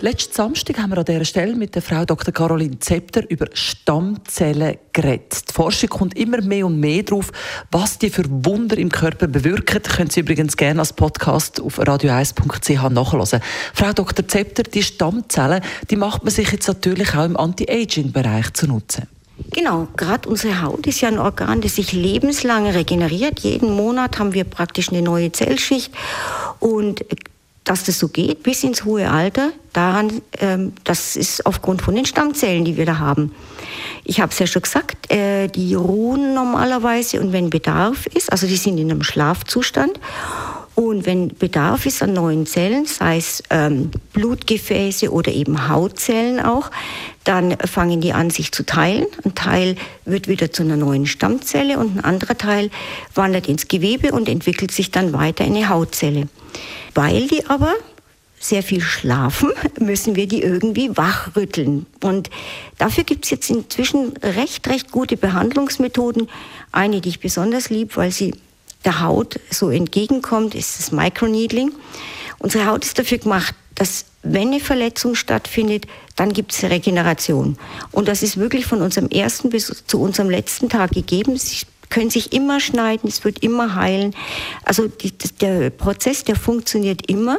Letzten Samstag haben wir an dieser Stelle mit der Frau Dr. Caroline Zepter über Stammzellen geredet. Die Forschung kommt immer mehr und mehr darauf, was die für Wunder im Körper bewirken. Können Sie übrigens gerne als Podcast auf radio1.ch nachlesen. Frau Dr. Zepter, die Stammzellen, die macht man sich jetzt natürlich auch im Anti-Aging-Bereich zu nutzen. Genau, gerade unsere Haut ist ja ein Organ, das sich lebenslang regeneriert. Jeden Monat haben wir praktisch eine neue Zellschicht und dass das so geht bis ins hohe Alter, daran, ähm, das ist aufgrund von den Stammzellen, die wir da haben. Ich habe es ja schon gesagt, äh, die ruhen normalerweise und wenn Bedarf ist, also die sind in einem Schlafzustand und wenn Bedarf ist an neuen Zellen, sei es ähm, Blutgefäße oder eben Hautzellen auch, dann fangen die an, sich zu teilen. Ein Teil wird wieder zu einer neuen Stammzelle und ein anderer Teil wandert ins Gewebe und entwickelt sich dann weiter in eine Hautzelle. Weil die aber sehr viel schlafen, müssen wir die irgendwie wachrütteln. Und dafür gibt es jetzt inzwischen recht, recht gute Behandlungsmethoden. Eine, die ich besonders lieb, weil sie der Haut so entgegenkommt, ist das Microneedling. Unsere Haut ist dafür gemacht, dass wenn eine Verletzung stattfindet, dann gibt es Regeneration. Und das ist wirklich von unserem ersten bis zu unserem letzten Tag gegeben. Sie können sich immer schneiden, es wird immer heilen. Also die, der Prozess, der funktioniert immer.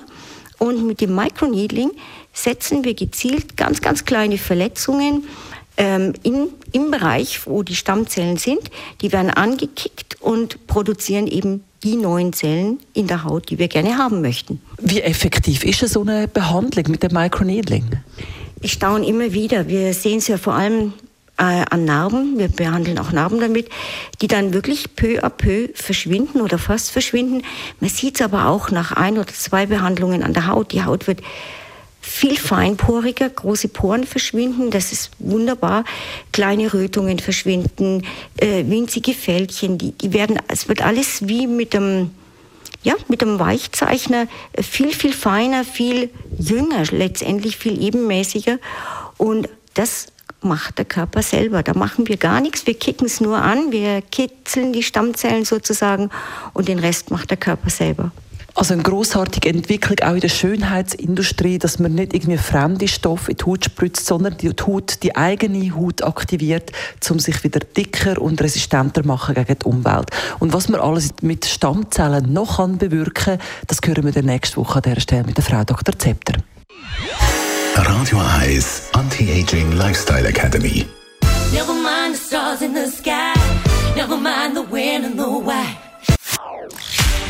Und mit dem Microneedling setzen wir gezielt ganz, ganz kleine Verletzungen ähm, in, im Bereich, wo die Stammzellen sind. Die werden angekickt und produzieren eben die neuen Zellen in der Haut, die wir gerne haben möchten. Wie effektiv ist so eine Behandlung mit dem Microneedling? Ich staune immer wieder. Wir sehen es ja vor allem äh, an Narben, wir behandeln auch Narben damit, die dann wirklich peu à peu verschwinden oder fast verschwinden. Man sieht es aber auch nach ein oder zwei Behandlungen an der Haut. Die Haut wird viel feinporiger, große Poren verschwinden, das ist wunderbar. Kleine Rötungen verschwinden, äh, winzige Fältchen, die, die werden, es wird alles wie mit dem, ja, mit dem Weichzeichner viel, viel feiner, viel jünger, letztendlich viel ebenmäßiger. Und das macht der Körper selber. Da machen wir gar nichts. Wir kicken es nur an, wir kitzeln die Stammzellen sozusagen und den Rest macht der Körper selber. Also eine grossartige Entwicklung auch in der Schönheitsindustrie, dass man nicht irgendwie fremde Stoffe in die Haut spritzt, sondern die Haut, die eigene Haut aktiviert, um sich wieder dicker und resistenter machen gegen die Umwelt. Und was man alles mit Stammzellen noch kann bewirken, das hören wir dann nächste Woche an dieser Stelle mit der Frau Dr. Zepter. Radio 1 Anti-Aging Lifestyle Academy.